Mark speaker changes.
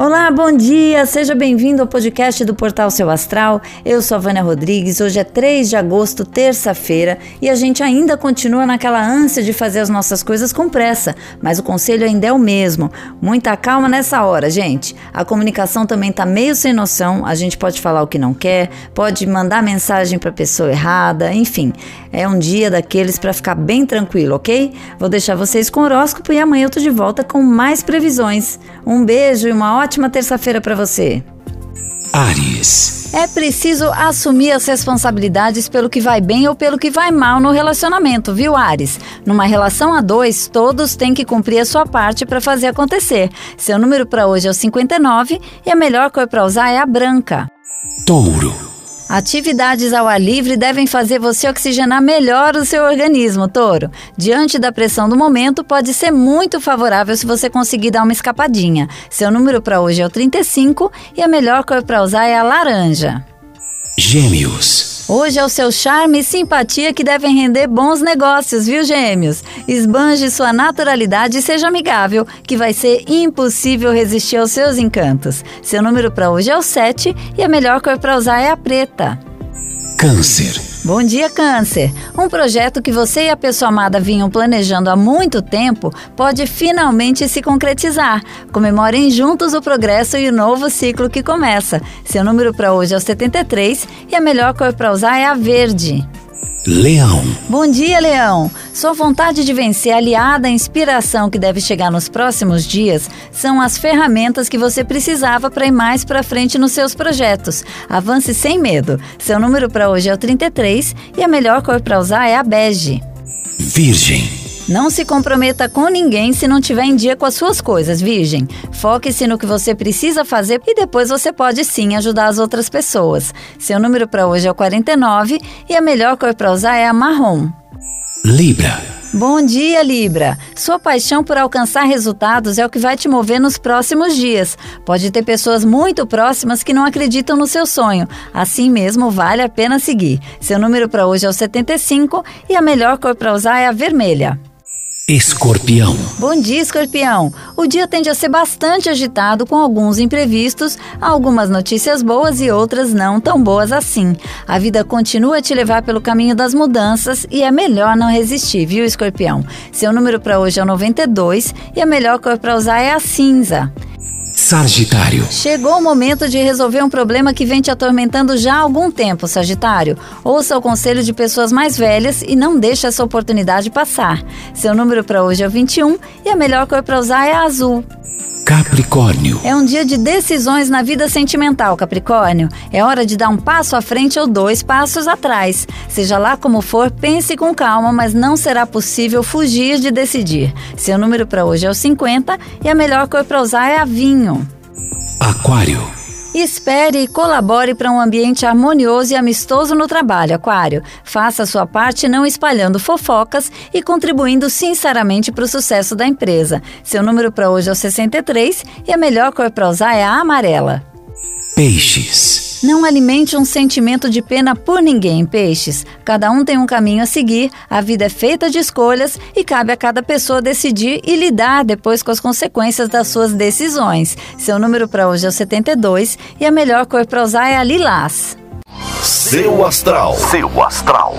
Speaker 1: Olá, bom dia! Seja bem-vindo ao podcast do Portal Seu Astral. Eu sou a Vânia Rodrigues. Hoje é 3 de agosto, terça-feira, e a gente ainda continua naquela ânsia de fazer as nossas coisas com pressa, mas o conselho ainda é o mesmo. Muita calma nessa hora, gente. A comunicação também tá meio sem noção, a gente pode falar o que não quer, pode mandar mensagem para pessoa errada, enfim. É um dia daqueles para ficar bem tranquilo, ok? Vou deixar vocês com o horóscopo e amanhã eu tô de volta com mais previsões. Um beijo e uma ótima terça-feira para você.
Speaker 2: Ares.
Speaker 1: É preciso assumir as responsabilidades pelo que vai bem ou pelo que vai mal no relacionamento, viu, Ares? Numa relação a dois, todos têm que cumprir a sua parte para fazer acontecer. Seu número para hoje é o 59 e a melhor cor para usar é a branca.
Speaker 2: Touro.
Speaker 1: Atividades ao ar livre devem fazer você oxigenar melhor o seu organismo, touro. Diante da pressão do momento, pode ser muito favorável se você conseguir dar uma escapadinha. Seu número para hoje é o 35 e a melhor cor para usar é a laranja.
Speaker 2: Gêmeos.
Speaker 1: Hoje é o seu charme e simpatia que devem render bons negócios, viu, gêmeos? Esbanje sua naturalidade e seja amigável, que vai ser impossível resistir aos seus encantos. Seu número para hoje é o 7 e a melhor cor para usar é a preta.
Speaker 2: Câncer.
Speaker 1: Bom dia, Câncer! Um projeto que você e a pessoa amada vinham planejando há muito tempo pode finalmente se concretizar. Comemorem juntos o progresso e o novo ciclo que começa. Seu número para hoje é o 73 e a melhor cor para usar é a verde.
Speaker 2: Leão.
Speaker 1: Bom dia, Leão. Sua vontade de vencer, aliada à inspiração que deve chegar nos próximos dias, são as ferramentas que você precisava para ir mais para frente nos seus projetos. Avance sem medo. Seu número para hoje é o 33 e a melhor cor para usar é a bege.
Speaker 2: Virgem.
Speaker 1: Não se comprometa com ninguém se não tiver em dia com as suas coisas, Virgem. Foque-se no que você precisa fazer e depois você pode sim ajudar as outras pessoas. Seu número para hoje é o 49 e a melhor cor para usar é a marrom.
Speaker 2: Libra.
Speaker 1: Bom dia, Libra! Sua paixão por alcançar resultados é o que vai te mover nos próximos dias. Pode ter pessoas muito próximas que não acreditam no seu sonho. Assim mesmo, vale a pena seguir. Seu número para hoje é o 75 e a melhor cor para usar é a vermelha.
Speaker 2: Escorpião.
Speaker 1: Bom dia, Escorpião. O dia tende a ser bastante agitado com alguns imprevistos, algumas notícias boas e outras não tão boas assim. A vida continua a te levar pelo caminho das mudanças e é melhor não resistir, viu, Escorpião? Seu número para hoje é o 92 e a melhor cor para usar é a cinza.
Speaker 2: Sagitário.
Speaker 1: Chegou o momento de resolver um problema que vem te atormentando já há algum tempo, Sagitário. Ouça o conselho de pessoas mais velhas e não deixe essa oportunidade passar. Seu número para hoje é o 21 e a melhor cor para usar é a azul.
Speaker 2: Capricórnio.
Speaker 1: É um dia de decisões na vida sentimental, Capricórnio. É hora de dar um passo à frente ou dois passos atrás. Seja lá como for, pense com calma, mas não será possível fugir de decidir. Seu número para hoje é o 50 e a melhor cor para usar é a vinho.
Speaker 2: Aquário.
Speaker 1: Espere e colabore para um ambiente harmonioso e amistoso no trabalho, Aquário. Faça sua parte não espalhando fofocas e contribuindo sinceramente para o sucesso da empresa. Seu número para hoje é o 63 e a melhor cor para usar é a amarela.
Speaker 2: Peixes.
Speaker 1: Não alimente um sentimento de pena por ninguém, peixes. Cada um tem um caminho a seguir, a vida é feita de escolhas e cabe a cada pessoa decidir e lidar depois com as consequências das suas decisões. Seu número para hoje é o 72 e a melhor cor para usar é a lilás.
Speaker 2: Seu astral. Seu astral.